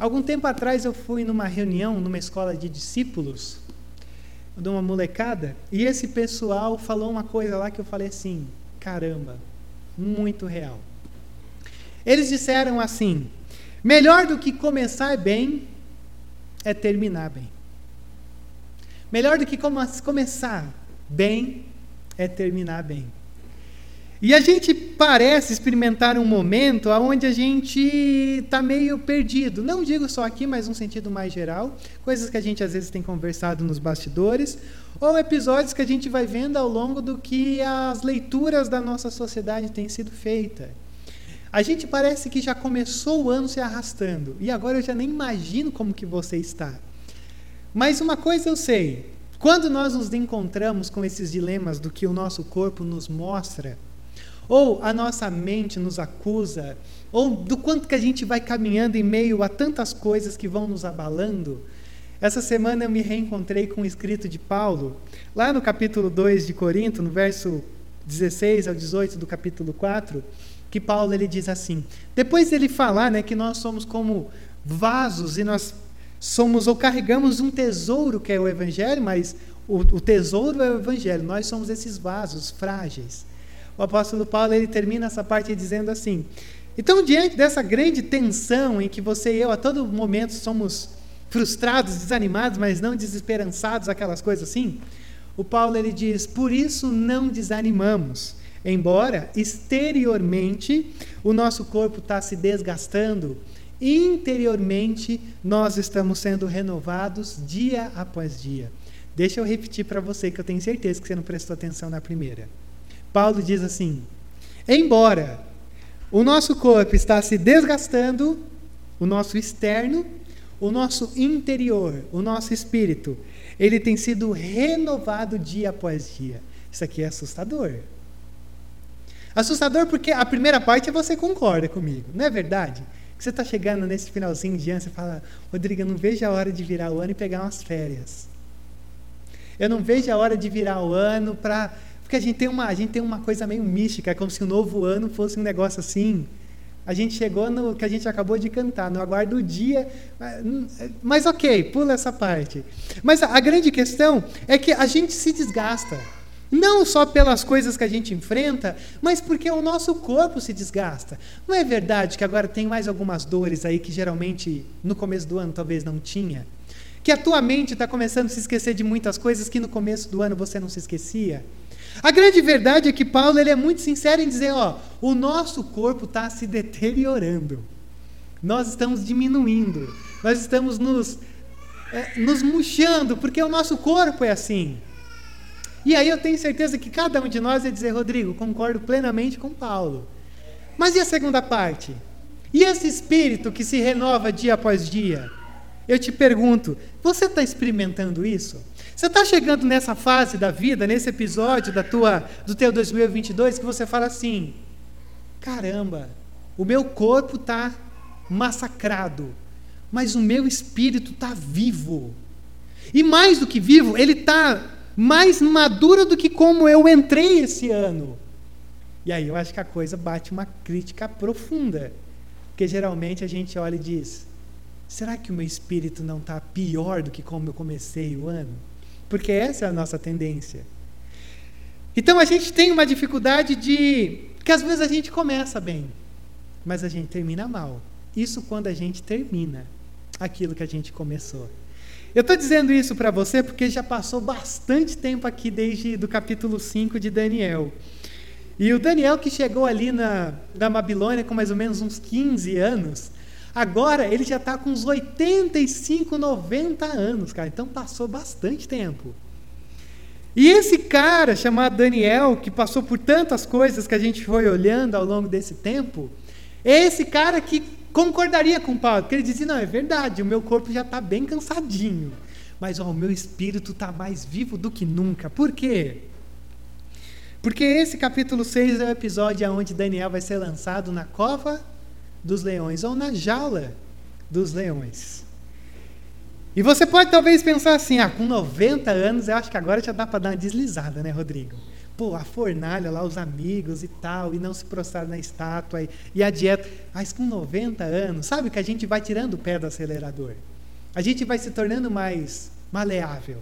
Algum tempo atrás eu fui numa reunião numa escola de discípulos, de uma molecada, e esse pessoal falou uma coisa lá que eu falei assim: caramba, muito real. Eles disseram assim: melhor do que começar bem é terminar bem. Melhor do que começar bem é terminar bem. E a gente parece experimentar um momento onde a gente está meio perdido. Não digo só aqui, mas num sentido mais geral. Coisas que a gente às vezes tem conversado nos bastidores. Ou episódios que a gente vai vendo ao longo do que as leituras da nossa sociedade têm sido feitas. A gente parece que já começou o ano se arrastando. E agora eu já nem imagino como que você está. Mas uma coisa eu sei. Quando nós nos encontramos com esses dilemas do que o nosso corpo nos mostra ou a nossa mente nos acusa, ou do quanto que a gente vai caminhando em meio a tantas coisas que vão nos abalando. Essa semana eu me reencontrei com o escrito de Paulo, lá no capítulo 2 de Corinto, no verso 16 ao 18 do capítulo 4, que Paulo ele diz assim: depois ele falar né, que nós somos como vasos e nós somos ou carregamos um tesouro que é o Evangelho, mas o, o tesouro é o Evangelho, nós somos esses vasos frágeis o apóstolo Paulo ele termina essa parte dizendo assim: então, diante dessa grande tensão em que você e eu a todo momento somos frustrados, desanimados, mas não desesperançados, aquelas coisas assim, o Paulo ele diz: por isso não desanimamos. Embora exteriormente o nosso corpo está se desgastando, interiormente nós estamos sendo renovados dia após dia. Deixa eu repetir para você que eu tenho certeza que você não prestou atenção na primeira. Paulo diz assim: embora o nosso corpo está se desgastando, o nosso externo, o nosso interior, o nosso espírito, ele tem sido renovado dia após dia. Isso aqui é assustador. Assustador porque a primeira parte você concorda comigo, não é verdade? Que você está chegando nesse finalzinho de ano, você fala, Rodrigo, eu não vejo a hora de virar o ano e pegar umas férias. Eu não vejo a hora de virar o ano para porque a gente tem uma, a gente tem uma coisa meio mística, é como se o novo ano fosse um negócio assim. A gente chegou no que a gente acabou de cantar, no aguardo do dia. Mas ok, pula essa parte. Mas a, a grande questão é que a gente se desgasta. Não só pelas coisas que a gente enfrenta, mas porque o nosso corpo se desgasta. Não é verdade que agora tem mais algumas dores aí que geralmente no começo do ano talvez não tinha? Que a tua mente está começando a se esquecer de muitas coisas que no começo do ano você não se esquecia? A grande verdade é que Paulo ele é muito sincero em dizer, ó, o nosso corpo está se deteriorando. Nós estamos diminuindo. Nós estamos nos, é, nos murchando, porque o nosso corpo é assim. E aí eu tenho certeza que cada um de nós vai dizer, Rodrigo, concordo plenamente com Paulo. Mas e a segunda parte? E esse espírito que se renova dia após dia? Eu te pergunto, você está experimentando isso? Você está chegando nessa fase da vida, nesse episódio da tua, do teu 2022, que você fala assim: caramba, o meu corpo está massacrado, mas o meu espírito está vivo. E mais do que vivo, ele está mais maduro do que como eu entrei esse ano. E aí eu acho que a coisa bate uma crítica profunda. Porque geralmente a gente olha e diz: será que o meu espírito não está pior do que como eu comecei o ano? porque essa é a nossa tendência. Então a gente tem uma dificuldade de que às vezes a gente começa bem, mas a gente termina mal. Isso quando a gente termina aquilo que a gente começou. Eu estou dizendo isso para você porque já passou bastante tempo aqui desde do capítulo 5 de Daniel. E o Daniel que chegou ali na, na Babilônia com mais ou menos uns 15 anos, Agora ele já está com uns 85, 90 anos, cara. Então passou bastante tempo. E esse cara chamado Daniel, que passou por tantas coisas que a gente foi olhando ao longo desse tempo, é esse cara que concordaria com Paulo, porque ele dizia: não, é verdade, o meu corpo já está bem cansadinho, mas ó, o meu espírito está mais vivo do que nunca. Por quê? Porque esse capítulo 6 é o episódio onde Daniel vai ser lançado na cova dos leões ou na jaula dos leões. E você pode talvez pensar assim: ah, com 90 anos, eu acho que agora já dá para dar uma deslizada, né, Rodrigo? pô, a fornalha lá, os amigos e tal, e não se prostrar na estátua, e, e a dieta. Mas com 90 anos, sabe que a gente vai tirando o pé do acelerador. A gente vai se tornando mais maleável.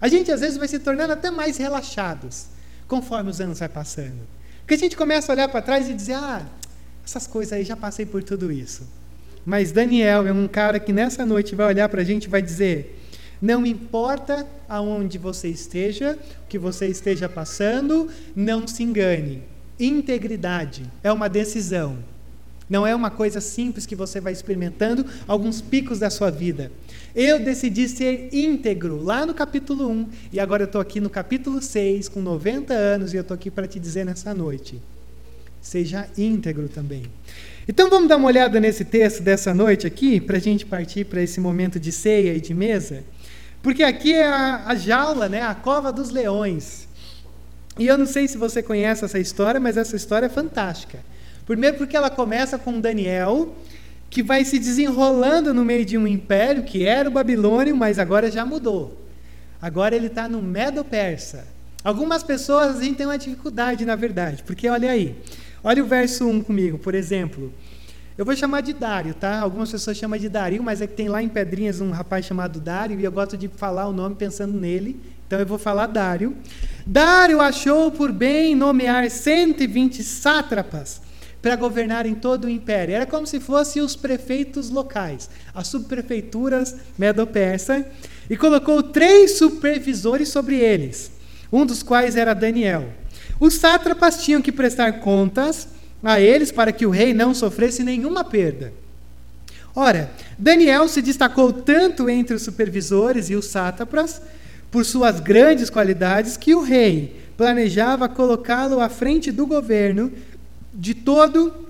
A gente às vezes vai se tornando até mais relaxados, conforme os anos vai passando. Porque a gente começa a olhar para trás e dizer, ah, essas coisas aí já passei por tudo isso. Mas Daniel é um cara que nessa noite vai olhar para a gente e vai dizer: não importa aonde você esteja, o que você esteja passando, não se engane. Integridade é uma decisão. Não é uma coisa simples que você vai experimentando alguns picos da sua vida. Eu decidi ser íntegro lá no capítulo 1 e agora eu estou aqui no capítulo 6 com 90 anos e eu estou aqui para te dizer nessa noite. Seja íntegro também. Então vamos dar uma olhada nesse texto dessa noite aqui, para a gente partir para esse momento de ceia e de mesa. Porque aqui é a, a jaula, né, a cova dos leões. E eu não sei se você conhece essa história, mas essa história é fantástica. Primeiro, porque ela começa com Daniel, que vai se desenrolando no meio de um império que era o Babilônio, mas agora já mudou. Agora ele está no Medo-Persa. Algumas pessoas têm uma dificuldade, na verdade, porque olha aí, olha o verso 1 comigo, por exemplo. Eu vou chamar de Dário, tá? Algumas pessoas chamam de Dario, mas é que tem lá em Pedrinhas um rapaz chamado Dário e eu gosto de falar o nome pensando nele. Então eu vou falar Dário. Dário achou por bem nomear 120 sátrapas para governar em todo o império. Era como se fossem os prefeitos locais, as subprefeituras medo-persa, e colocou três supervisores sobre eles, um dos quais era Daniel. Os sátrapas tinham que prestar contas a eles para que o rei não sofresse nenhuma perda. Ora, Daniel se destacou tanto entre os supervisores e os sátrapas por suas grandes qualidades que o rei planejava colocá-lo à frente do governo de todo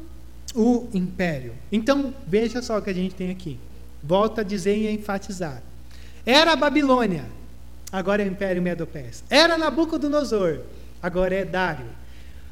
o império. Então, veja só o que a gente tem aqui. Volta a dizer e a enfatizar. Era a Babilônia, agora é o Império Medo-Persa. Era Nabucodonosor, agora é Dário.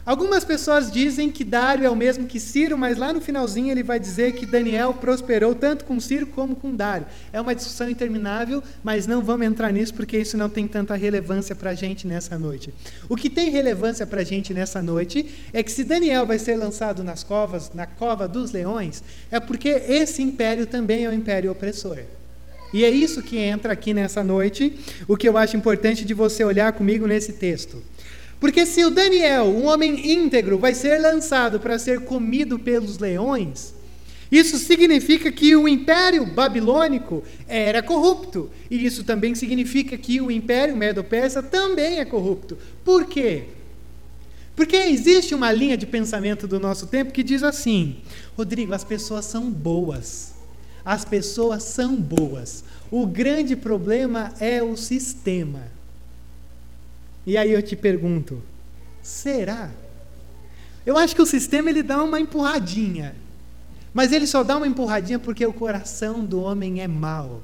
Algumas pessoas dizem que Dário é o mesmo que Ciro, mas lá no finalzinho ele vai dizer que Daniel prosperou tanto com Ciro como com Dário. É uma discussão interminável, mas não vamos entrar nisso porque isso não tem tanta relevância para a gente nessa noite. O que tem relevância para a gente nessa noite é que se Daniel vai ser lançado nas covas, na cova dos leões, é porque esse império também é um império opressor. E é isso que entra aqui nessa noite, o que eu acho importante de você olhar comigo nesse texto. Porque se o Daniel, um homem íntegro, vai ser lançado para ser comido pelos leões, isso significa que o império babilônico era corrupto. E isso também significa que o império medo-persa também é corrupto. Por quê? Porque existe uma linha de pensamento do nosso tempo que diz assim: Rodrigo, as pessoas são boas. As pessoas são boas. O grande problema é o sistema. E aí eu te pergunto, será? Eu acho que o sistema ele dá uma empurradinha. Mas ele só dá uma empurradinha porque o coração do homem é mau.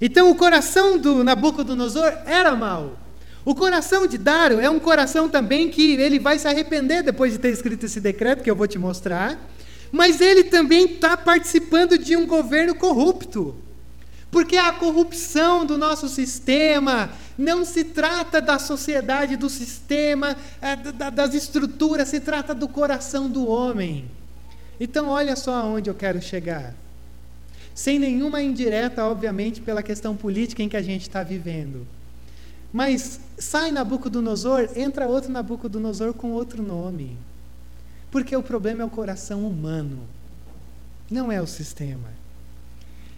Então o coração do Nabucodonosor era mau. O coração de Dário é um coração também que ele vai se arrepender depois de ter escrito esse decreto que eu vou te mostrar. Mas ele também está participando de um governo corrupto. Porque a corrupção do nosso sistema não se trata da sociedade, do sistema, é, das estruturas, se trata do coração do homem. Então, olha só aonde eu quero chegar. Sem nenhuma indireta, obviamente, pela questão política em que a gente está vivendo. Mas sai Nabucodonosor, entra outro Nabucodonosor com outro nome. Porque o problema é o coração humano, não é o sistema.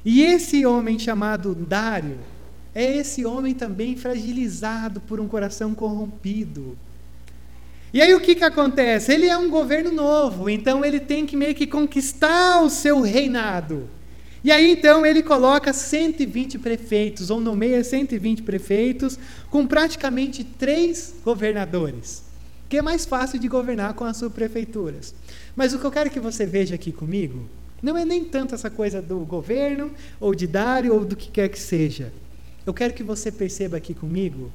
E esse homem chamado Dário é esse homem também fragilizado por um coração corrompido. E aí o que, que acontece? Ele é um governo novo, então ele tem que meio que conquistar o seu reinado. E aí então ele coloca 120 prefeitos, ou nomeia 120 prefeitos, com praticamente três governadores, que é mais fácil de governar com as subprefeituras. Mas o que eu quero que você veja aqui comigo não é nem tanto essa coisa do governo, ou de Dário, ou do que quer que seja. Eu quero que você perceba aqui comigo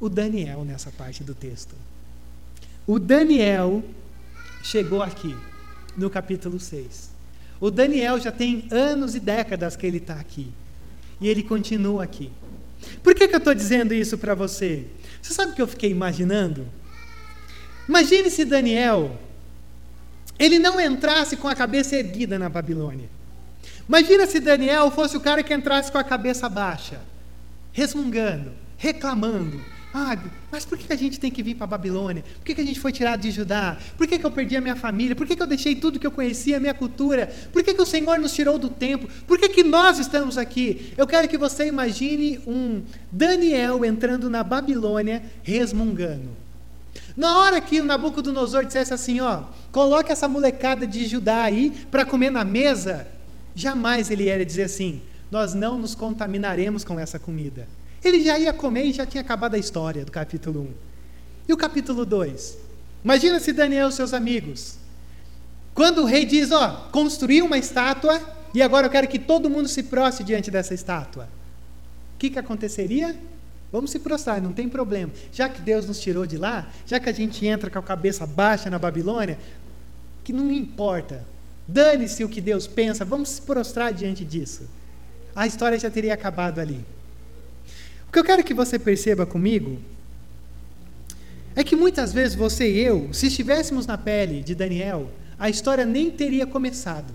o Daniel nessa parte do texto. O Daniel chegou aqui, no capítulo 6. O Daniel já tem anos e décadas que ele está aqui. E ele continua aqui. Por que, que eu estou dizendo isso para você? Você sabe o que eu fiquei imaginando? Imagine se Daniel ele não entrasse com a cabeça erguida na Babilônia. Imagina se Daniel fosse o cara que entrasse com a cabeça baixa, resmungando, reclamando. Ah, mas por que a gente tem que vir para a Babilônia? Por que a gente foi tirado de Judá? Por que eu perdi a minha família? Por que eu deixei tudo que eu conhecia, a minha cultura? Por que o Senhor nos tirou do templo? Por que nós estamos aqui? Eu quero que você imagine um Daniel entrando na Babilônia resmungando. Na hora que Nabucodonosor dissesse assim, ó, coloque essa molecada de Judá aí para comer na mesa, jamais ele ia dizer assim, nós não nos contaminaremos com essa comida. Ele já ia comer e já tinha acabado a história do capítulo 1. E o capítulo 2? Imagina se Daniel e seus amigos, quando o rei diz, ó, construiu uma estátua e agora eu quero que todo mundo se prostre diante dessa estátua. O que, que aconteceria? Vamos se prostrar, não tem problema. Já que Deus nos tirou de lá, já que a gente entra com a cabeça baixa na Babilônia, que não importa. Dane-se o que Deus pensa, vamos se prostrar diante disso. A história já teria acabado ali. O que eu quero que você perceba comigo é que muitas vezes você e eu, se estivéssemos na pele de Daniel, a história nem teria começado.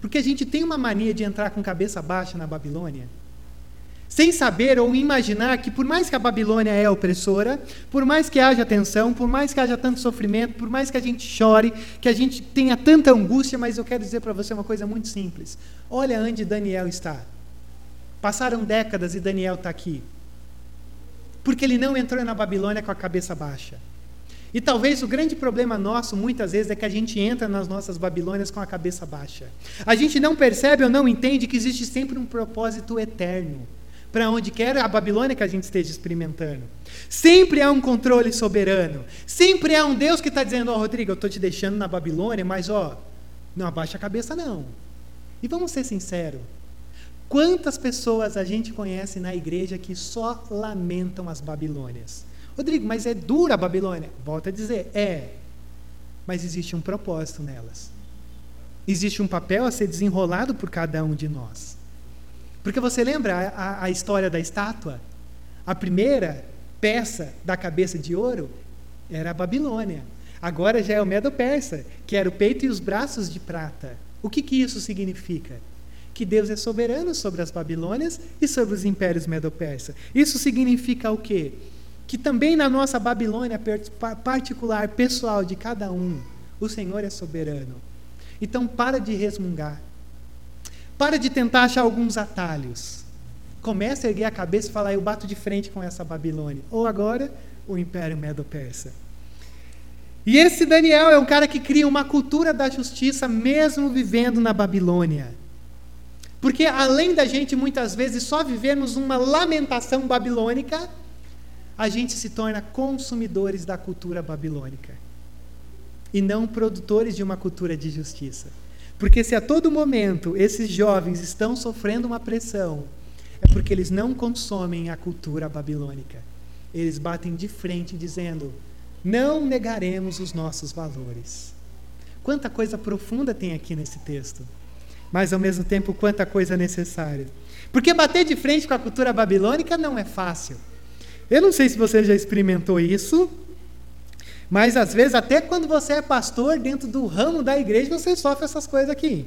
Porque a gente tem uma mania de entrar com cabeça baixa na Babilônia sem saber ou imaginar que, por mais que a Babilônia é opressora, por mais que haja tensão, por mais que haja tanto sofrimento, por mais que a gente chore, que a gente tenha tanta angústia, mas eu quero dizer para você uma coisa muito simples. Olha onde Daniel está. Passaram décadas e Daniel está aqui. Porque ele não entrou na Babilônia com a cabeça baixa. E talvez o grande problema nosso, muitas vezes, é que a gente entra nas nossas Babilônias com a cabeça baixa. A gente não percebe ou não entende que existe sempre um propósito eterno para onde quer a Babilônia que a gente esteja experimentando. Sempre há um controle soberano. Sempre há um Deus que está dizendo: Ó, oh, Rodrigo, eu estou te deixando na Babilônia, mas ó, não abaixa a cabeça, não. E vamos ser sinceros: quantas pessoas a gente conhece na igreja que só lamentam as Babilônias? Rodrigo, mas é dura a Babilônia? Volta a dizer: é. Mas existe um propósito nelas. Existe um papel a ser desenrolado por cada um de nós. Porque você lembra a, a história da estátua? A primeira peça da cabeça de ouro era a Babilônia. Agora já é o Medo-Persa, que era o peito e os braços de prata. O que, que isso significa? Que Deus é soberano sobre as Babilônias e sobre os impérios Medo-Persa. Isso significa o quê? Que também na nossa Babilônia particular, pessoal de cada um, o Senhor é soberano. Então para de resmungar. Para de tentar achar alguns atalhos. Comece a erguer a cabeça e falar: eu bato de frente com essa Babilônia. Ou agora, o Império Medo-Persa. E esse Daniel é um cara que cria uma cultura da justiça, mesmo vivendo na Babilônia. Porque além da gente muitas vezes só vivermos uma lamentação babilônica, a gente se torna consumidores da cultura babilônica e não produtores de uma cultura de justiça. Porque se a todo momento esses jovens estão sofrendo uma pressão, é porque eles não consomem a cultura babilônica. Eles batem de frente dizendo: não negaremos os nossos valores. Quanta coisa profunda tem aqui nesse texto, mas ao mesmo tempo quanta coisa necessária. Porque bater de frente com a cultura babilônica não é fácil. Eu não sei se você já experimentou isso, mas às vezes, até quando você é pastor, dentro do ramo da igreja, você sofre essas coisas aqui.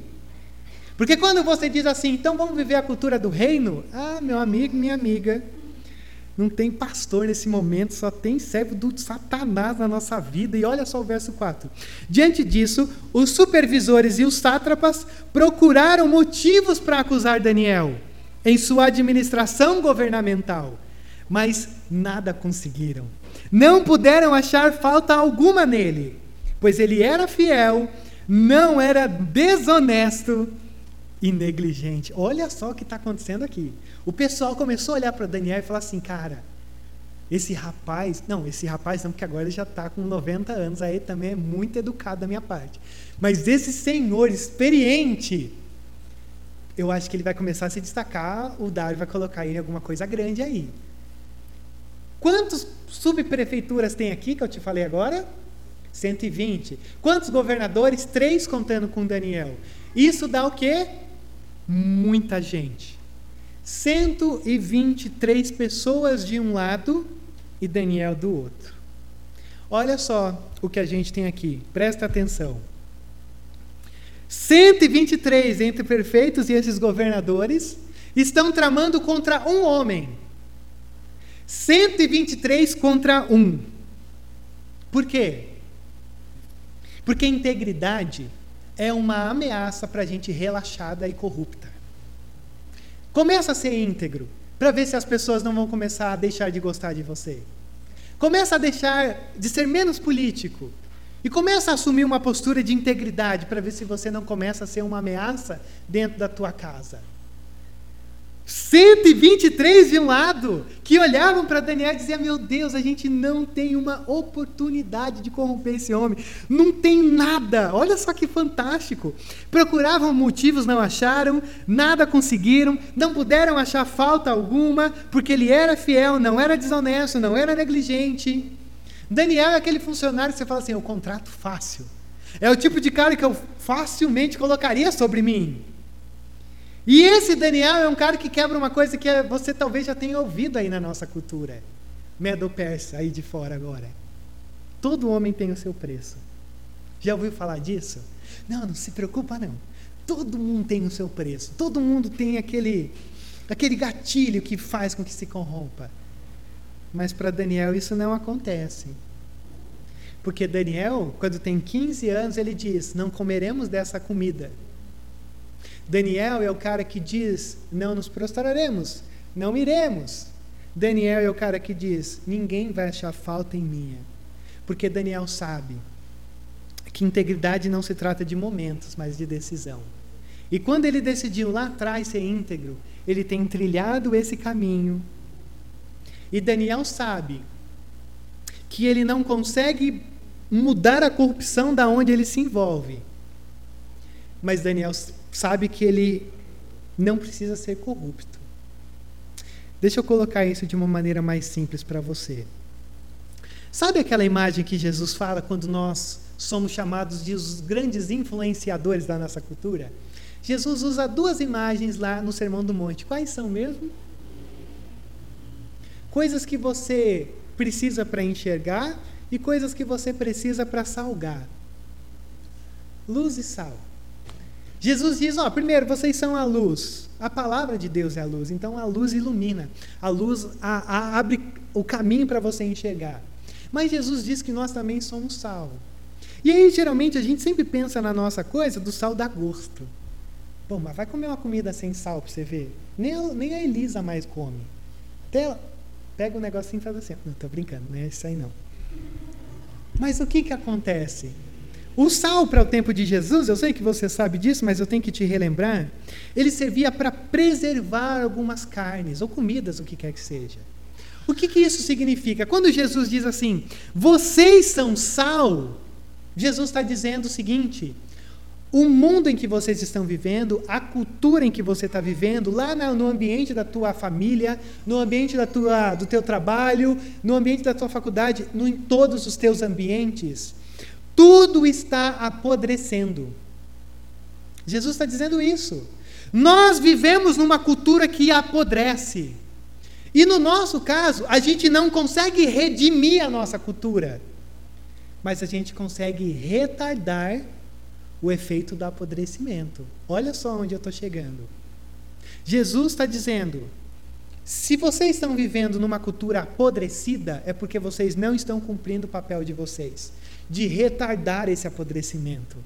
Porque quando você diz assim, então vamos viver a cultura do reino, ah, meu amigo, minha amiga, não tem pastor nesse momento, só tem servo do Satanás na nossa vida. E olha só o verso 4. Diante disso, os supervisores e os sátrapas procuraram motivos para acusar Daniel em sua administração governamental, mas nada conseguiram não puderam achar falta alguma nele, pois ele era fiel, não era desonesto e negligente. Olha só o que está acontecendo aqui. O pessoal começou a olhar para Daniel e falar assim: cara, esse rapaz, não, esse rapaz não, porque agora ele já está com 90 anos, aí também é muito educado da minha parte. Mas esse senhor experiente, eu acho que ele vai começar a se destacar, o Dário vai colocar ele em alguma coisa grande aí. Quantas subprefeituras tem aqui que eu te falei agora? 120. Quantos governadores? Três contando com Daniel. Isso dá o quê? Muita gente. 123 pessoas de um lado e Daniel do outro. Olha só o que a gente tem aqui, presta atenção. 123 entre perfeitos e esses governadores estão tramando contra um homem. 123 contra um. Por quê? Porque integridade é uma ameaça para a gente relaxada e corrupta. Começa a ser íntegro, para ver se as pessoas não vão começar a deixar de gostar de você. Começa a deixar de ser menos político. E começa a assumir uma postura de integridade para ver se você não começa a ser uma ameaça dentro da tua casa. 123 de um lado, que olhavam para Daniel e diziam: Meu Deus, a gente não tem uma oportunidade de corromper esse homem, não tem nada. Olha só que fantástico. Procuravam motivos, não acharam, nada conseguiram, não puderam achar falta alguma, porque ele era fiel, não era desonesto, não era negligente. Daniel é aquele funcionário que você fala assim: o contrato fácil. É o tipo de cara que eu facilmente colocaria sobre mim. E esse Daniel é um cara que quebra uma coisa que você talvez já tenha ouvido aí na nossa cultura. Medo-persa, aí de fora agora. Todo homem tem o seu preço. Já ouviu falar disso? Não, não se preocupa não. Todo mundo tem o seu preço. Todo mundo tem aquele, aquele gatilho que faz com que se corrompa. Mas para Daniel isso não acontece. Porque Daniel, quando tem 15 anos, ele diz: Não comeremos dessa comida Daniel é o cara que diz: não nos prostraremos, não iremos. Daniel é o cara que diz: ninguém vai achar falta em minha. Porque Daniel sabe que integridade não se trata de momentos, mas de decisão. E quando ele decidiu lá atrás ser íntegro, ele tem trilhado esse caminho. E Daniel sabe que ele não consegue mudar a corrupção da onde ele se envolve. Mas Daniel sabe que ele não precisa ser corrupto. Deixa eu colocar isso de uma maneira mais simples para você. Sabe aquela imagem que Jesus fala quando nós somos chamados de os grandes influenciadores da nossa cultura? Jesus usa duas imagens lá no Sermão do Monte. Quais são mesmo? Coisas que você precisa para enxergar e coisas que você precisa para salgar. Luz e sal. Jesus diz: ó, primeiro, vocês são a luz. A palavra de Deus é a luz. Então a luz ilumina. A luz a, a, abre o caminho para você enxergar. Mas Jesus diz que nós também somos sal. E aí, geralmente, a gente sempre pensa na nossa coisa do sal da gosto. Bom, mas vai comer uma comida sem sal para você ver. Nem a, nem a Elisa mais come. Até pega um negocinho e faz assim. Não, estou brincando, não é isso aí não. Mas o que, que acontece? O sal para o tempo de Jesus, eu sei que você sabe disso, mas eu tenho que te relembrar, ele servia para preservar algumas carnes ou comidas, o que quer que seja. O que, que isso significa? Quando Jesus diz assim, vocês são sal, Jesus está dizendo o seguinte: o mundo em que vocês estão vivendo, a cultura em que você está vivendo, lá no ambiente da tua família, no ambiente da tua, do teu trabalho, no ambiente da tua faculdade, no, em todos os teus ambientes, tudo está apodrecendo. Jesus está dizendo isso. Nós vivemos numa cultura que apodrece. E no nosso caso, a gente não consegue redimir a nossa cultura, mas a gente consegue retardar o efeito do apodrecimento. Olha só onde eu estou chegando. Jesus está dizendo: se vocês estão vivendo numa cultura apodrecida, é porque vocês não estão cumprindo o papel de vocês de retardar esse apodrecimento.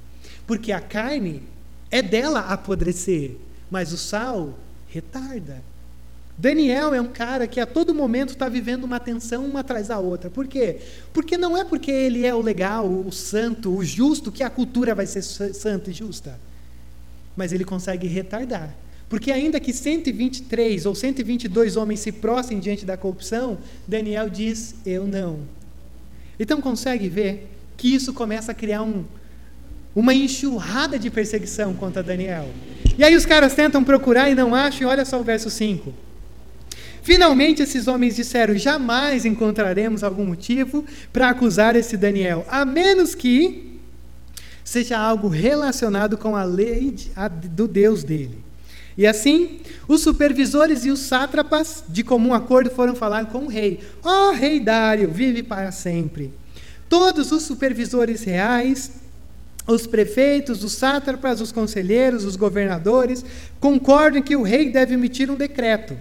Porque a carne é dela apodrecer, mas o sal retarda. Daniel é um cara que a todo momento está vivendo uma tensão uma atrás da outra. Por quê? Porque não é porque ele é o legal, o santo, o justo, que a cultura vai ser santa e justa. Mas ele consegue retardar. Porque ainda que 123 ou 122 homens se prostrem diante da corrupção, Daniel diz: Eu não. Então consegue ver que isso começa a criar um, uma enxurrada de perseguição contra Daniel. E aí os caras tentam procurar e não acham, e olha só o verso 5. Finalmente esses homens disseram: jamais encontraremos algum motivo para acusar esse Daniel, a menos que seja algo relacionado com a lei de, a, do Deus dele. E assim, os supervisores e os sátrapas, de comum acordo, foram falar com o rei: Ó oh, rei Dário, vive para sempre. Todos os supervisores reais, os prefeitos, os sátrapas, os conselheiros, os governadores concordam que o rei deve emitir um decreto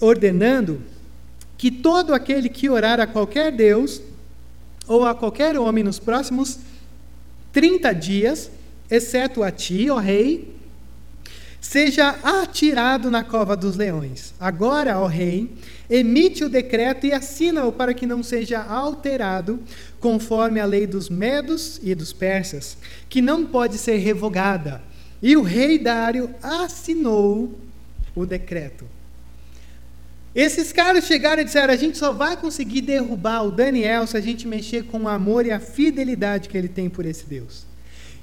ordenando que todo aquele que orar a qualquer Deus ou a qualquer homem nos próximos 30 dias, exceto a ti, ó rei, seja atirado na cova dos leões. Agora, ó rei, emite o decreto e assina-o para que não seja alterado, conforme a lei dos medos e dos persas, que não pode ser revogada. E o rei Dário assinou o decreto. Esses caras chegaram e disseram: a gente só vai conseguir derrubar o Daniel se a gente mexer com o amor e a fidelidade que ele tem por esse Deus.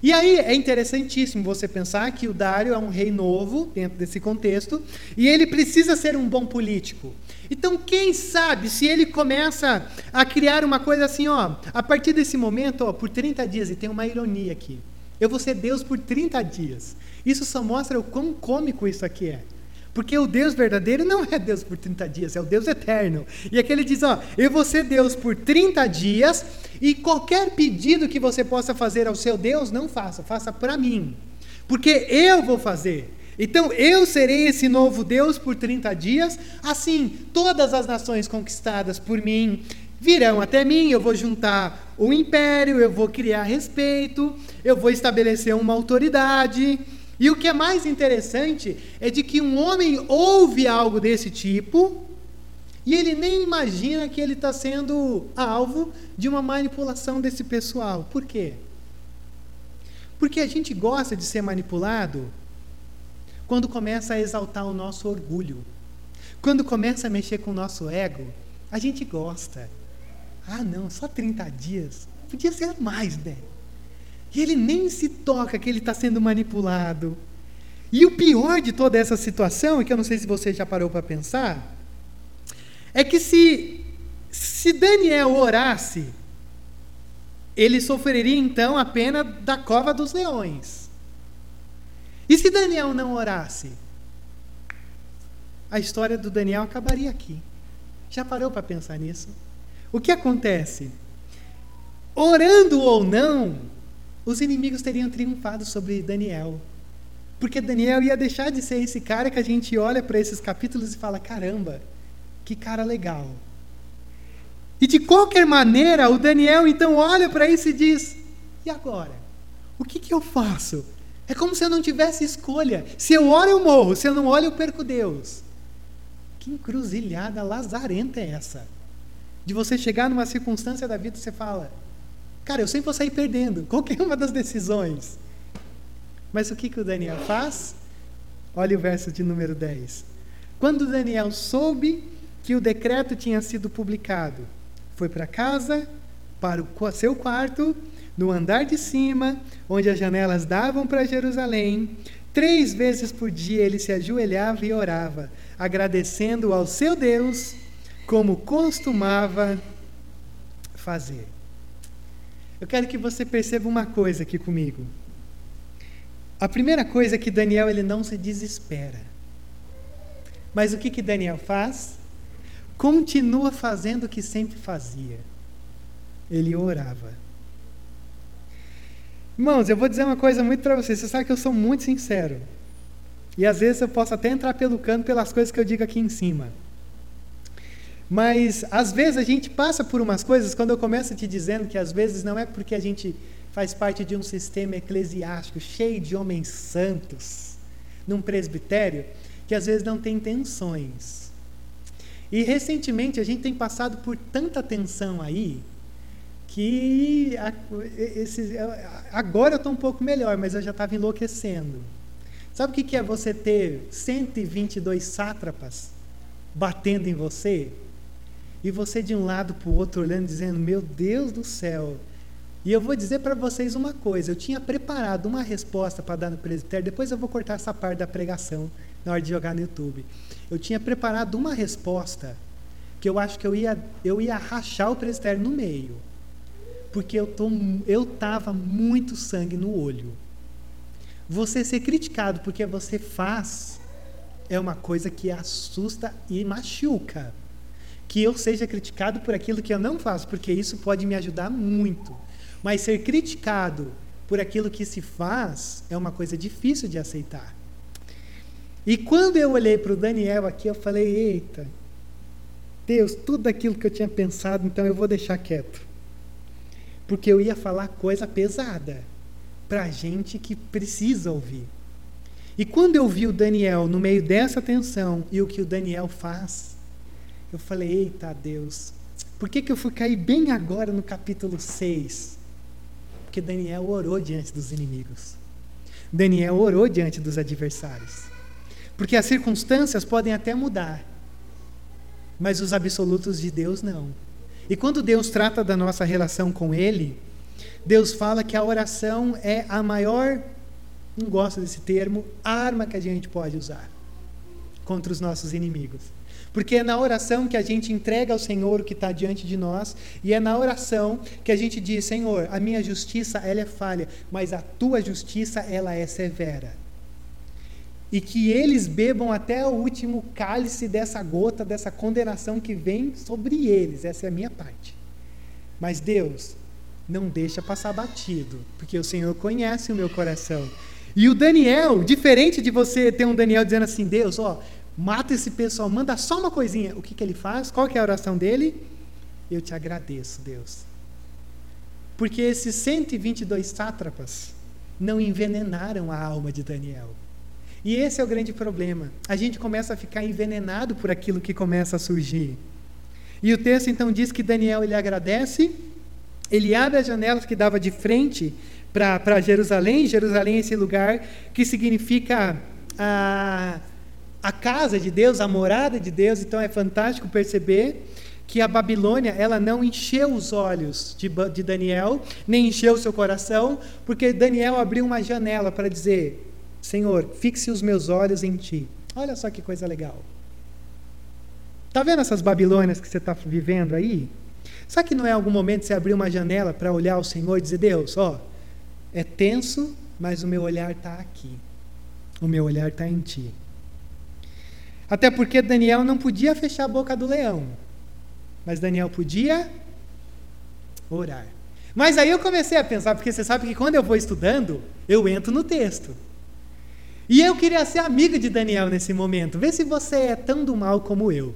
E aí é interessantíssimo você pensar que o Dário é um rei novo dentro desse contexto e ele precisa ser um bom político. Então, quem sabe se ele começa a criar uma coisa assim, ó, a partir desse momento, ó, por 30 dias, e tem uma ironia aqui. Eu vou ser Deus por 30 dias. Isso só mostra o quão cômico isso aqui é. Porque o Deus verdadeiro não é Deus por 30 dias, é o Deus eterno. E aqui ele diz: Ó, eu vou ser Deus por 30 dias, e qualquer pedido que você possa fazer ao seu Deus, não faça, faça para mim. Porque eu vou fazer. Então eu serei esse novo Deus por 30 dias, assim todas as nações conquistadas por mim virão até mim, eu vou juntar o império, eu vou criar respeito, eu vou estabelecer uma autoridade. E o que é mais interessante é de que um homem ouve algo desse tipo e ele nem imagina que ele está sendo alvo de uma manipulação desse pessoal. Por quê? Porque a gente gosta de ser manipulado quando começa a exaltar o nosso orgulho. Quando começa a mexer com o nosso ego, a gente gosta. Ah, não, só 30 dias. Podia ser mais, né? E ele nem se toca que ele está sendo manipulado. E o pior de toda essa situação, e que eu não sei se você já parou para pensar, é que se, se Daniel orasse, ele sofreria então a pena da cova dos leões. E se Daniel não orasse? A história do Daniel acabaria aqui. Já parou para pensar nisso? O que acontece? Orando ou não, os inimigos teriam triunfado sobre Daniel. Porque Daniel ia deixar de ser esse cara que a gente olha para esses capítulos e fala: caramba, que cara legal. E de qualquer maneira, o Daniel então olha para isso e diz: e agora? O que, que eu faço? É como se eu não tivesse escolha. Se eu oro, eu morro. Se eu não olho, eu perco Deus. Que encruzilhada lazarenta é essa? De você chegar numa circunstância da vida e você fala: Cara, eu sempre vou sair perdendo, qualquer uma das decisões. Mas o que, que o Daniel faz? Olha o verso de número 10. Quando Daniel soube que o decreto tinha sido publicado, foi para casa, para o seu quarto, no andar de cima, onde as janelas davam para Jerusalém. Três vezes por dia ele se ajoelhava e orava, agradecendo ao seu Deus, como costumava fazer. Eu quero que você perceba uma coisa aqui comigo. A primeira coisa é que Daniel ele não se desespera. Mas o que, que Daniel faz? Continua fazendo o que sempre fazia. Ele orava. Irmãos, eu vou dizer uma coisa muito para vocês. Você sabe que eu sou muito sincero. E às vezes eu posso até entrar pelo canto pelas coisas que eu digo aqui em cima. Mas às vezes a gente passa por umas coisas, quando eu começo te dizendo que às vezes não é porque a gente faz parte de um sistema eclesiástico cheio de homens santos, num presbitério, que às vezes não tem tensões. E recentemente a gente tem passado por tanta tensão aí, que esse, agora eu estou um pouco melhor, mas eu já estava enlouquecendo. Sabe o que é você ter 122 sátrapas batendo em você? E você de um lado para o outro olhando, dizendo: Meu Deus do céu. E eu vou dizer para vocês uma coisa: eu tinha preparado uma resposta para dar no presbitério, depois eu vou cortar essa parte da pregação na hora de jogar no YouTube. Eu tinha preparado uma resposta que eu acho que eu ia, eu ia rachar o presbitério no meio. Porque eu tô, eu tava muito sangue no olho. Você ser criticado porque você faz é uma coisa que assusta e machuca. Que eu seja criticado por aquilo que eu não faço, porque isso pode me ajudar muito. Mas ser criticado por aquilo que se faz é uma coisa difícil de aceitar. E quando eu olhei para o Daniel aqui, eu falei: eita, Deus, tudo aquilo que eu tinha pensado, então eu vou deixar quieto. Porque eu ia falar coisa pesada para gente que precisa ouvir. E quando eu vi o Daniel no meio dessa tensão e o que o Daniel faz, eu falei: eita Deus, por que, que eu fui cair bem agora no capítulo 6? Porque Daniel orou diante dos inimigos. Daniel orou diante dos adversários. Porque as circunstâncias podem até mudar, mas os absolutos de Deus não. E quando Deus trata da nossa relação com Ele, Deus fala que a oração é a maior, não gosto desse termo, arma que a gente pode usar contra os nossos inimigos. Porque é na oração que a gente entrega ao Senhor o que está diante de nós, e é na oração que a gente diz: Senhor, a minha justiça ela é falha, mas a tua justiça ela é severa e que eles bebam até o último cálice dessa gota, dessa condenação que vem sobre eles. Essa é a minha parte. Mas Deus não deixa passar batido, porque o Senhor conhece o meu coração. E o Daniel, diferente de você ter um Daniel dizendo assim, Deus, ó, mata esse pessoal, manda só uma coisinha. O que, que ele faz? Qual que é a oração dele? Eu te agradeço, Deus. Porque esses 122 sátrapas não envenenaram a alma de Daniel. E esse é o grande problema. A gente começa a ficar envenenado por aquilo que começa a surgir. E o texto então diz que Daniel ele agradece, ele abre as janelas que dava de frente para Jerusalém. Jerusalém é esse lugar que significa a, a casa de Deus, a morada de Deus. Então é fantástico perceber que a Babilônia ela não encheu os olhos de, de Daniel, nem encheu seu coração, porque Daniel abriu uma janela para dizer: Senhor, fixe os meus olhos em ti. Olha só que coisa legal. Tá vendo essas Babilônias que você está vivendo aí? Sabe que não é algum momento você abrir uma janela para olhar o Senhor e dizer: Deus, ó, é tenso, mas o meu olhar está aqui. O meu olhar está em ti. Até porque Daniel não podia fechar a boca do leão, mas Daniel podia orar. Mas aí eu comecei a pensar, porque você sabe que quando eu vou estudando, eu entro no texto. E eu queria ser amigo de Daniel nesse momento. Vê se você é tão do mal como eu.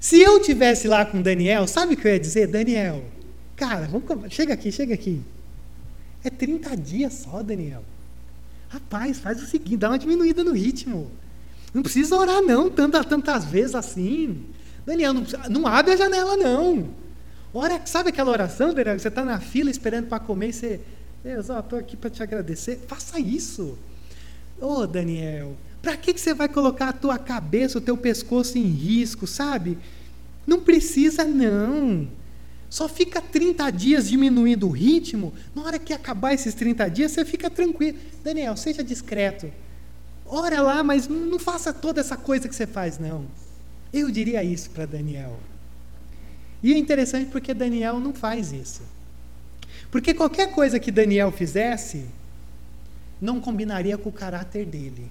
Se eu tivesse lá com Daniel, sabe o que eu ia dizer? Daniel, cara, vamos, chega aqui, chega aqui. É 30 dias só, Daniel. Rapaz, faz o seguinte, dá uma diminuída no ritmo. Não precisa orar, não, tantas, tantas vezes assim. Daniel, não, não abre a janela, não. Ora, sabe aquela oração, Daniel? Você está na fila esperando para comer e você Deus, estou aqui para te agradecer. Faça isso. Ô oh, Daniel, para que, que você vai colocar a tua cabeça, o teu pescoço em risco, sabe? Não precisa, não. Só fica 30 dias diminuindo o ritmo. Na hora que acabar esses 30 dias, você fica tranquilo. Daniel, seja discreto. Ora lá, mas não faça toda essa coisa que você faz, não. Eu diria isso para Daniel. E é interessante porque Daniel não faz isso. Porque qualquer coisa que Daniel fizesse não combinaria com o caráter dele.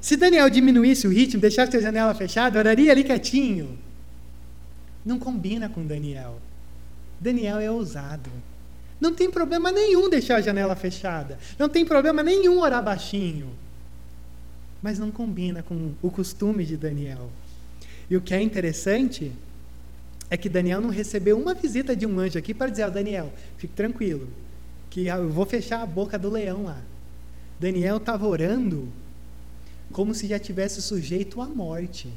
Se Daniel diminuísse o ritmo, deixasse a janela fechada, oraria ali quietinho. Não combina com Daniel. Daniel é ousado. Não tem problema nenhum deixar a janela fechada. Não tem problema nenhum orar baixinho. Mas não combina com o costume de Daniel. E o que é interessante é que Daniel não recebeu uma visita de um anjo aqui para dizer: oh, Daniel, fique tranquilo, que eu vou fechar a boca do leão lá. Daniel estava orando como se já tivesse sujeito à morte.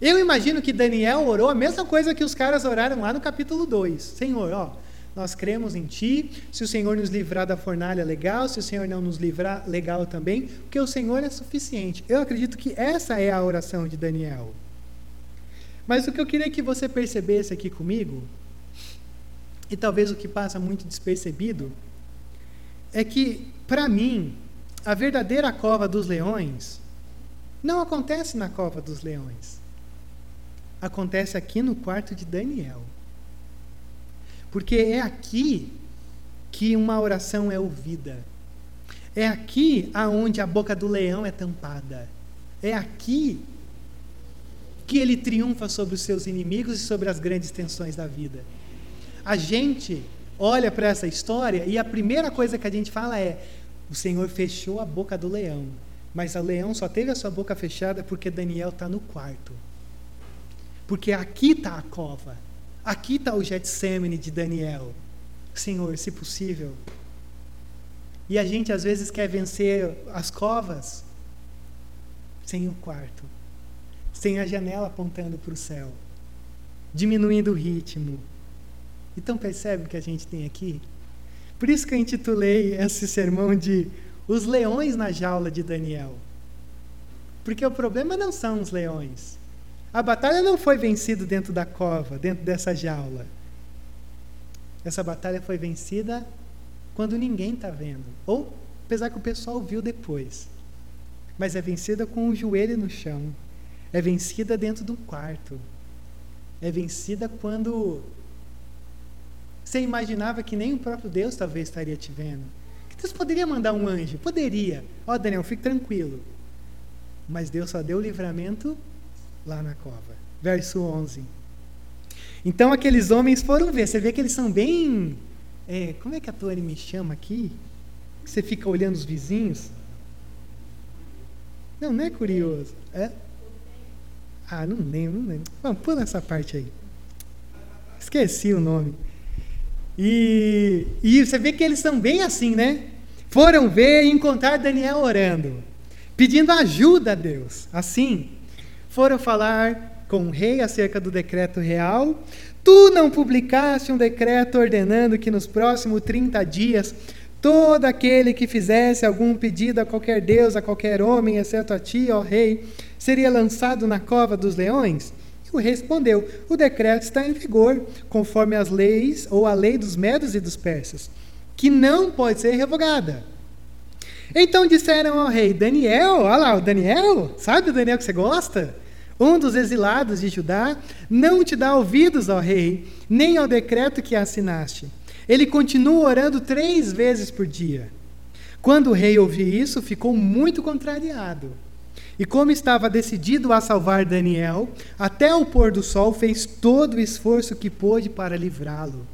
Eu imagino que Daniel orou a mesma coisa que os caras oraram lá no capítulo 2. Senhor, ó, nós cremos em Ti. Se o Senhor nos livrar da fornalha, legal. Se o Senhor não nos livrar, legal também. Porque o Senhor é suficiente. Eu acredito que essa é a oração de Daniel. Mas o que eu queria que você percebesse aqui comigo, e talvez o que passa muito despercebido, é que, para mim, a verdadeira cova dos leões não acontece na cova dos leões. Acontece aqui no quarto de Daniel. Porque é aqui que uma oração é ouvida. É aqui aonde a boca do leão é tampada. É aqui que ele triunfa sobre os seus inimigos e sobre as grandes tensões da vida. A gente olha para essa história e a primeira coisa que a gente fala é: o Senhor fechou a boca do leão. Mas o leão só teve a sua boca fechada porque Daniel está no quarto. Porque aqui está a cova. Aqui está o Getsemane de Daniel. Senhor, se possível. E a gente às vezes quer vencer as covas sem o quarto, sem a janela apontando para o céu, diminuindo o ritmo. Então percebe o que a gente tem aqui? Por isso que eu intitulei esse sermão de Os Leões na Jaula de Daniel. Porque o problema não são os leões. A batalha não foi vencida dentro da cova, dentro dessa jaula. Essa batalha foi vencida quando ninguém está vendo. Ou, apesar que o pessoal viu depois. Mas é vencida com o joelho no chão. É vencida dentro do quarto. É vencida quando você imaginava que nem o próprio Deus talvez estaria te vendo. Que Deus poderia mandar um anjo? Poderia. Ó, oh, Daniel, fique tranquilo. Mas Deus só deu o livramento lá na cova. Verso 11. Então aqueles homens foram ver. Você vê que eles são bem. É, como é que a Tony me chama aqui? Você fica olhando os vizinhos? Não, não é curioso. É? Ah, não lembro, não lembro. Vamos, pula essa parte aí. Esqueci o nome. E, e você vê que eles são bem assim, né? Foram ver e encontrar Daniel orando, pedindo ajuda a Deus. Assim, foram falar com o rei acerca do decreto real. Tu não publicaste um decreto ordenando que nos próximos 30 dias todo aquele que fizesse algum pedido a qualquer deus, a qualquer homem, exceto a ti, ó rei, seria lançado na cova dos leões? O rei respondeu: O decreto está em vigor, conforme as leis ou a lei dos medos e dos persas, que não pode ser revogada. Então disseram ao rei: Daniel, olha lá, o Daniel, sabe o Daniel que você gosta? Um dos exilados de Judá, não te dá ouvidos, ó rei, nem ao decreto que assinaste. Ele continua orando três vezes por dia. Quando o rei ouviu isso, ficou muito contrariado e como estava decidido a salvar Daniel, até o pôr do sol fez todo o esforço que pôde para livrá-lo.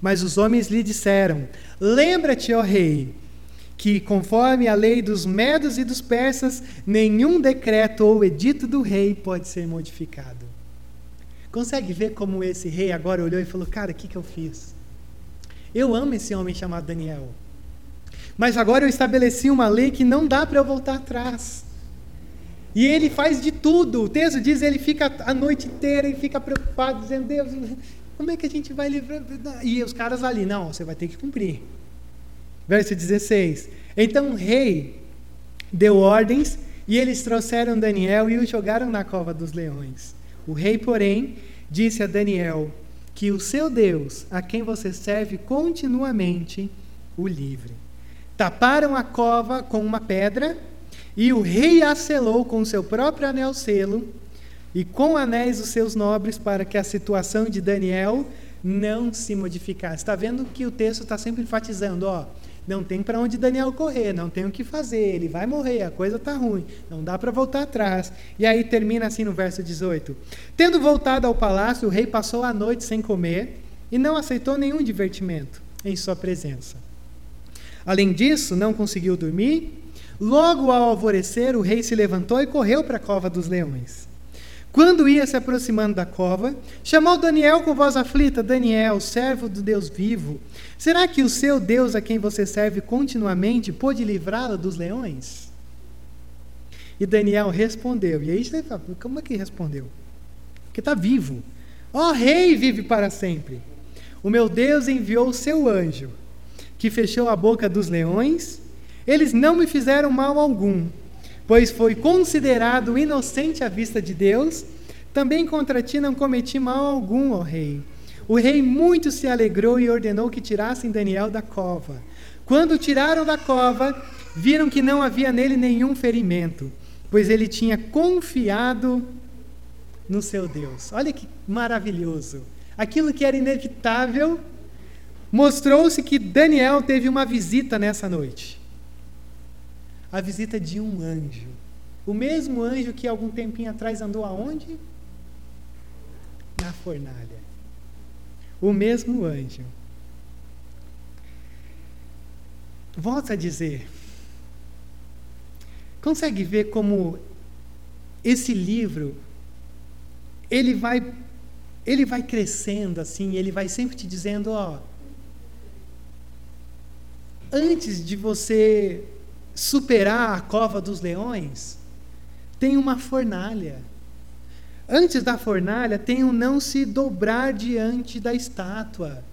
Mas os homens lhe disseram: Lembra-te, ó rei, que, conforme a lei dos medos e dos persas, nenhum decreto ou edito do rei pode ser modificado. Consegue ver como esse rei agora olhou e falou: Cara, o que, que eu fiz? Eu amo esse homem chamado Daniel. Mas agora eu estabeleci uma lei que não dá para eu voltar atrás. E ele faz de tudo. O texto diz ele fica a noite inteira e fica preocupado, dizendo: Deus, como é que a gente vai livrar? E os caras ali: Não, você vai ter que cumprir. Verso 16: Então o rei deu ordens e eles trouxeram Daniel e o jogaram na cova dos leões. O rei, porém, disse a Daniel que o seu Deus, a quem você serve continuamente, o livre. Taparam a cova com uma pedra e o rei a selou com seu próprio anel selo e com anéis os seus nobres para que a situação de Daniel não se modificasse. Está vendo que o texto está sempre enfatizando, ó, não tem para onde Daniel correr, não tem o que fazer, ele vai morrer, a coisa está ruim, não dá para voltar atrás. E aí termina assim no verso 18: Tendo voltado ao palácio, o rei passou a noite sem comer e não aceitou nenhum divertimento em sua presença. Além disso, não conseguiu dormir Logo ao alvorecer, o rei se levantou e correu para a cova dos leões. Quando ia se aproximando da cova, chamou Daniel com voz aflita: Daniel, servo do Deus vivo, será que o seu Deus a quem você serve continuamente pôde livrá-lo dos leões? E Daniel respondeu. E aí você fala: como é que respondeu? Porque está vivo. Ó oh, rei vive para sempre. O meu Deus enviou o seu anjo, que fechou a boca dos leões eles não me fizeram mal algum, pois foi considerado inocente à vista de Deus. Também contra ti não cometi mal algum, ó rei. O rei muito se alegrou e ordenou que tirassem Daniel da cova. Quando tiraram da cova, viram que não havia nele nenhum ferimento, pois ele tinha confiado no seu Deus. Olha que maravilhoso. Aquilo que era inevitável, mostrou-se que Daniel teve uma visita nessa noite a visita de um anjo. O mesmo anjo que algum tempinho atrás andou aonde? fornalha. O mesmo anjo. Volto a dizer. Consegue ver como esse livro ele vai ele vai crescendo assim, ele vai sempre te dizendo, ó, antes de você superar a cova dos leões, tem uma fornalha. Antes da fornalha, tem o não se dobrar diante da estátua.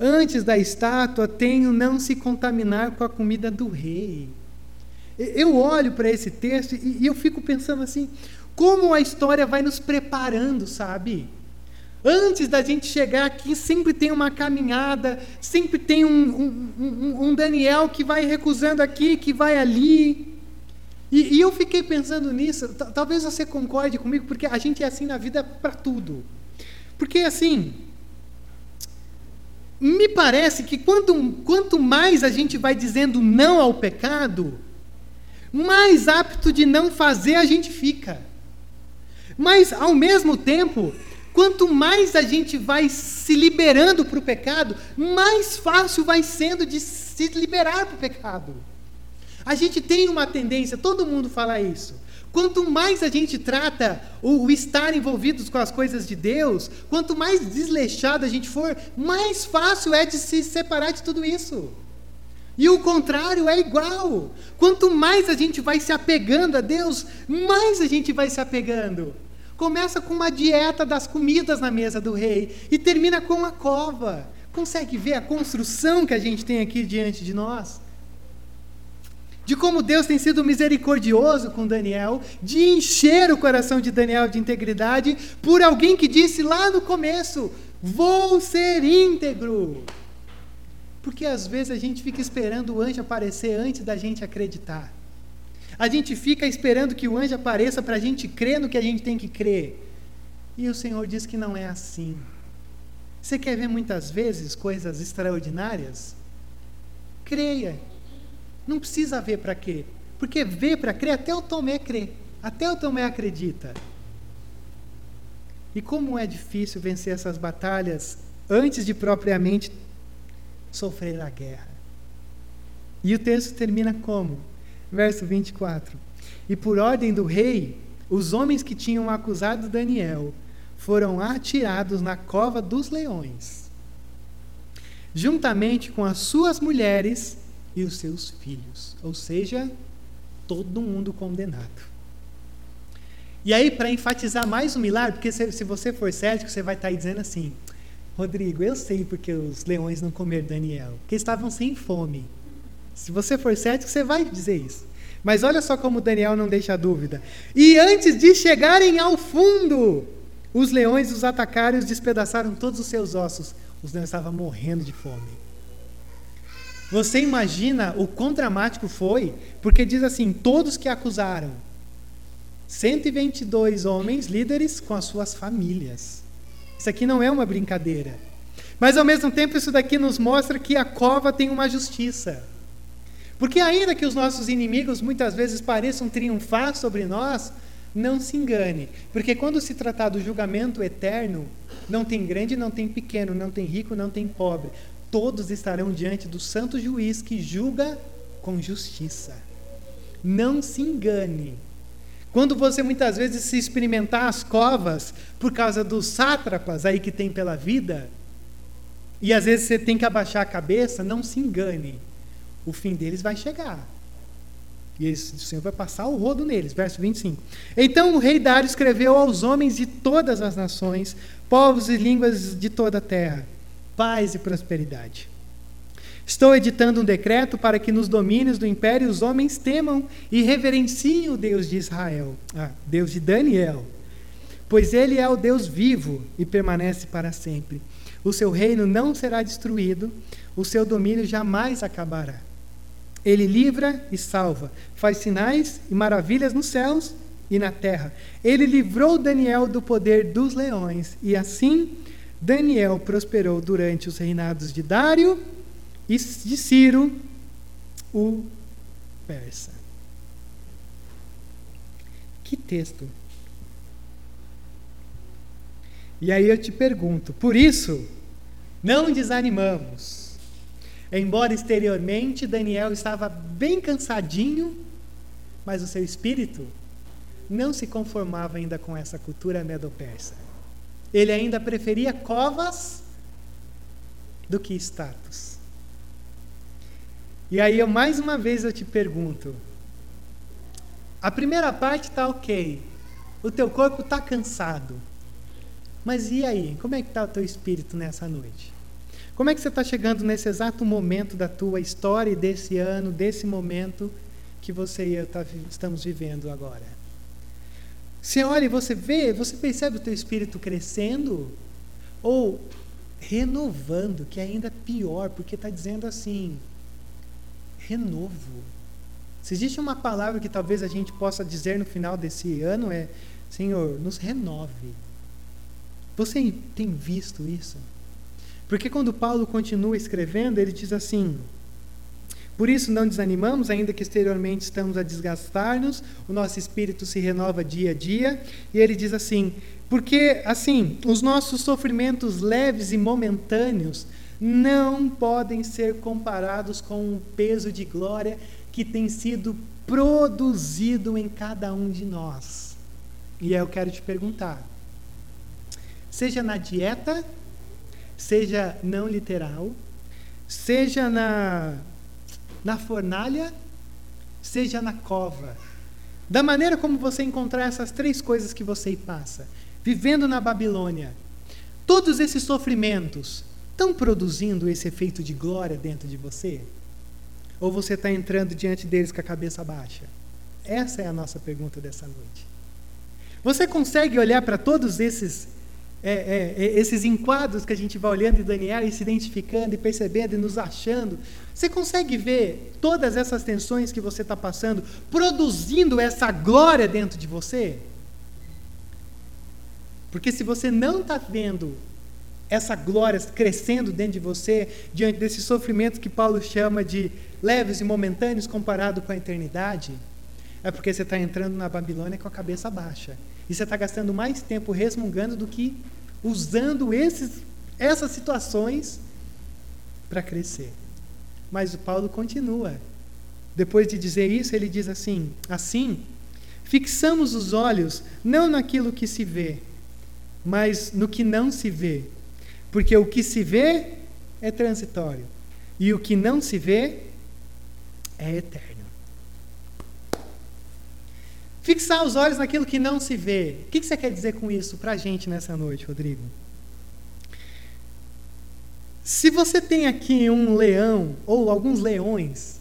Antes da estátua, tem o não se contaminar com a comida do rei. Eu olho para esse texto e eu fico pensando assim: como a história vai nos preparando, sabe? Antes da gente chegar aqui, sempre tem uma caminhada, sempre tem um, um, um, um Daniel que vai recusando aqui, que vai ali. E, e eu fiquei pensando nisso, talvez você concorde comigo, porque a gente é assim na vida para tudo. Porque assim, me parece que quanto, quanto mais a gente vai dizendo não ao pecado, mais apto de não fazer a gente fica. Mas, ao mesmo tempo, Quanto mais a gente vai se liberando para o pecado, mais fácil vai sendo de se liberar para o pecado. A gente tem uma tendência, todo mundo fala isso. Quanto mais a gente trata o, o, estar envolvidos com as coisas de Deus, quanto mais desleixado a gente for, mais fácil é de se separar de tudo isso. E o contrário é igual. Quanto mais a gente vai se apegando a Deus, mais a gente vai se apegando. Começa com uma dieta das comidas na mesa do rei e termina com a cova. Consegue ver a construção que a gente tem aqui diante de nós? De como Deus tem sido misericordioso com Daniel, de encher o coração de Daniel de integridade por alguém que disse lá no começo: Vou ser íntegro. Porque às vezes a gente fica esperando o anjo aparecer antes da gente acreditar. A gente fica esperando que o anjo apareça para a gente crer no que a gente tem que crer. E o Senhor diz que não é assim. Você quer ver muitas vezes coisas extraordinárias? Creia. Não precisa ver para quê? Porque ver para crer, até o Tomé crê. Até o Tomé acredita. E como é difícil vencer essas batalhas antes de propriamente sofrer a guerra. E o texto termina como? Verso 24. E por ordem do rei, os homens que tinham acusado Daniel foram atirados na cova dos leões, juntamente com as suas mulheres e os seus filhos. Ou seja, todo mundo condenado. E aí, para enfatizar mais o milagre, porque se, se, você for cético, você vai estar tá aí dizendo assim: Rodrigo, eu sei porque os leões não comeram Daniel, porque estavam sem fome. Se você for cético, você vai dizer isso. Mas olha só como Daniel não deixa dúvida. E antes de chegarem ao fundo, os leões os atacaram e os despedaçaram todos os seus ossos. Os leões estavam morrendo de fome. Você imagina o quão dramático foi? Porque diz assim: todos que acusaram, 122 homens líderes com as suas famílias. Isso aqui não é uma brincadeira. Mas ao mesmo tempo, isso daqui nos mostra que a cova tem uma justiça. Porque, ainda que os nossos inimigos muitas vezes pareçam triunfar sobre nós, não se engane, porque quando se tratar do julgamento eterno, não tem grande, não tem pequeno, não tem rico, não tem pobre. Todos estarão diante do santo juiz que julga com justiça. Não se engane. Quando você muitas vezes se experimentar as covas por causa dos sátrapas aí que tem pela vida, e às vezes você tem que abaixar a cabeça, não se engane o fim deles vai chegar. E eles, o Senhor vai passar o rodo neles. Verso 25. Então o rei Dário escreveu aos homens de todas as nações, povos e línguas de toda a terra: paz e prosperidade. Estou editando um decreto para que nos domínios do império os homens temam e reverenciem o Deus de Israel, ah, Deus de Daniel, pois ele é o Deus vivo e permanece para sempre. O seu reino não será destruído, o seu domínio jamais acabará. Ele livra e salva, faz sinais e maravilhas nos céus e na terra. Ele livrou Daniel do poder dos leões, e assim Daniel prosperou durante os reinados de Dário e de Ciro, o persa. Que texto! E aí eu te pergunto, por isso, não desanimamos. Embora exteriormente Daniel estava bem cansadinho, mas o seu espírito não se conformava ainda com essa cultura medo-persa. Ele ainda preferia covas do que status. E aí, eu, mais uma vez, eu te pergunto: a primeira parte está ok, o teu corpo está cansado, mas e aí? Como é que está o teu espírito nessa noite? Como é que você está chegando nesse exato momento da tua história desse ano, desse momento que você e eu tá, estamos vivendo agora? Você olha e você vê, você percebe o teu espírito crescendo ou renovando, que é ainda pior, porque está dizendo assim, renovo. Se existe uma palavra que talvez a gente possa dizer no final desse ano é, Senhor, nos renove. Você tem visto isso? Porque quando Paulo continua escrevendo, ele diz assim: Por isso não desanimamos, ainda que exteriormente estamos a desgastar-nos, o nosso espírito se renova dia a dia. E ele diz assim: Porque, assim, os nossos sofrimentos leves e momentâneos não podem ser comparados com o peso de glória que tem sido produzido em cada um de nós. E aí eu quero te perguntar: seja na dieta, seja não literal, seja na, na fornalha, seja na cova, da maneira como você encontrar essas três coisas que você passa, vivendo na Babilônia, todos esses sofrimentos, estão produzindo esse efeito de glória dentro de você? Ou você está entrando diante deles com a cabeça baixa? Essa é a nossa pergunta dessa noite. Você consegue olhar para todos esses é, é, é, esses enquadros que a gente vai olhando em Daniel e se identificando e percebendo e nos achando, você consegue ver todas essas tensões que você está passando produzindo essa glória dentro de você? Porque se você não está vendo essa glória crescendo dentro de você, diante desse sofrimento que Paulo chama de leves e momentâneos comparado com a eternidade, é porque você está entrando na Babilônia com a cabeça baixa. E você está gastando mais tempo resmungando do que usando esses, essas situações para crescer. Mas o Paulo continua. Depois de dizer isso, ele diz assim: Assim, fixamos os olhos não naquilo que se vê, mas no que não se vê porque o que se vê é transitório e o que não se vê é eterno. Fixar os olhos naquilo que não se vê. O que você quer dizer com isso para a gente nessa noite, Rodrigo? Se você tem aqui um leão ou alguns leões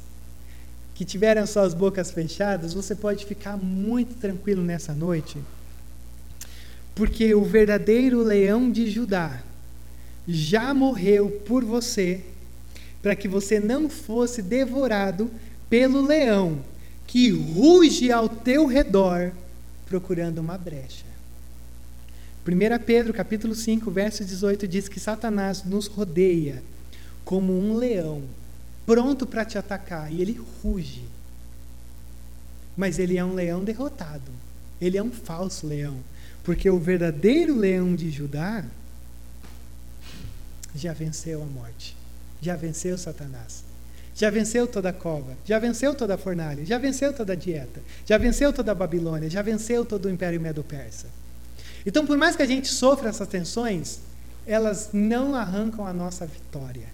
que tiveram suas bocas fechadas, você pode ficar muito tranquilo nessa noite, porque o verdadeiro leão de Judá já morreu por você, para que você não fosse devorado pelo leão que ruge ao teu redor procurando uma brecha. 1 Pedro capítulo 5, verso 18 diz que Satanás nos rodeia como um leão, pronto para te atacar, e ele ruge. Mas ele é um leão derrotado. Ele é um falso leão, porque o verdadeiro leão de Judá já venceu a morte, já venceu Satanás, já venceu toda a cova, já venceu toda a fornalha, já venceu toda a dieta, já venceu toda a Babilônia, já venceu todo o Império Medo-Persa. Então, por mais que a gente sofra essas tensões, elas não arrancam a nossa vitória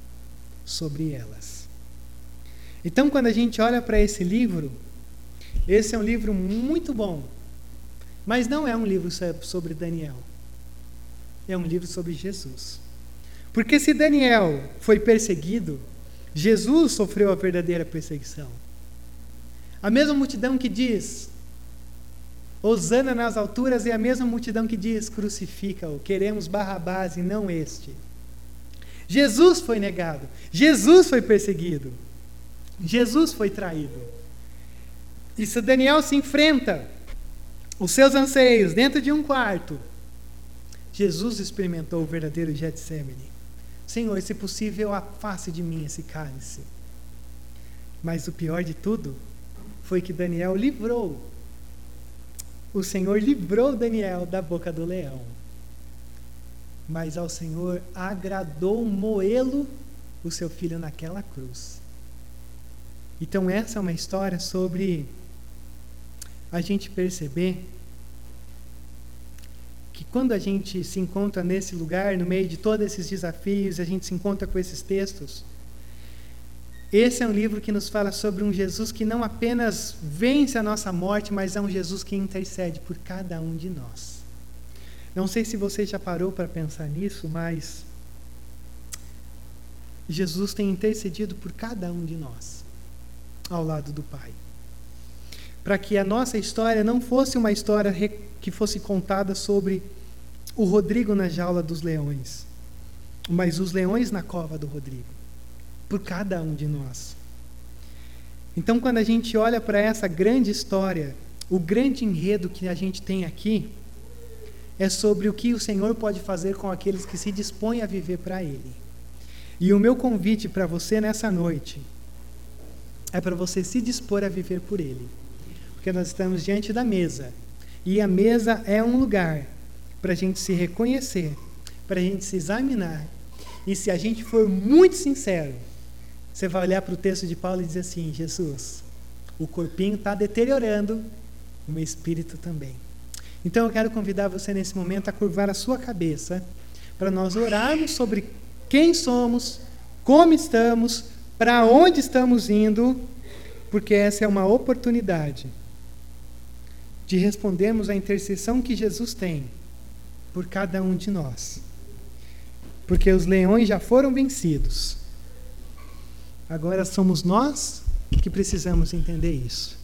sobre elas. Então, quando a gente olha para esse livro, esse é um livro muito bom, mas não é um livro sobre Daniel. É um livro sobre Jesus. Porque se Daniel foi perseguido, Jesus sofreu a verdadeira perseguição. A mesma multidão que diz, Osana nas alturas, é a mesma multidão que diz, crucifica-o, queremos Barrabás e não este. Jesus foi negado, Jesus foi perseguido, Jesus foi traído. E se Daniel se enfrenta os seus anseios dentro de um quarto, Jesus experimentou o verdadeiro Getsemane. Senhor, se possível, afaste de mim esse cálice. Mas o pior de tudo foi que Daniel livrou. O Senhor livrou Daniel da boca do leão. mas ao Senhor agradou moê-lo, o seu filho, naquela cruz. Então, essa é uma história sobre a gente perceber que quando a gente se encontra nesse lugar, no meio de todos esses desafios, a gente se encontra com esses textos. Esse é um livro que nos fala sobre um Jesus que não apenas vence a nossa morte, mas é um Jesus que intercede por cada um de nós. Não sei se você já parou para pensar nisso, mas Jesus tem intercedido por cada um de nós, ao lado do Pai. Para que a nossa história não fosse uma história que fosse contada sobre o Rodrigo na jaula dos leões, mas os leões na cova do Rodrigo, por cada um de nós. Então, quando a gente olha para essa grande história, o grande enredo que a gente tem aqui, é sobre o que o Senhor pode fazer com aqueles que se dispõem a viver para Ele. E o meu convite para você nessa noite é para você se dispor a viver por Ele. Porque nós estamos diante da mesa. E a mesa é um lugar para a gente se reconhecer, para a gente se examinar. E se a gente for muito sincero, você vai olhar para o texto de Paulo e dizer assim: Jesus, o corpinho está deteriorando, o meu espírito também. Então eu quero convidar você nesse momento a curvar a sua cabeça para nós orarmos sobre quem somos, como estamos, para onde estamos indo, porque essa é uma oportunidade de respondermos à intercessão que Jesus tem por cada um de nós. Porque os leões já foram vencidos. Agora somos nós que precisamos entender isso.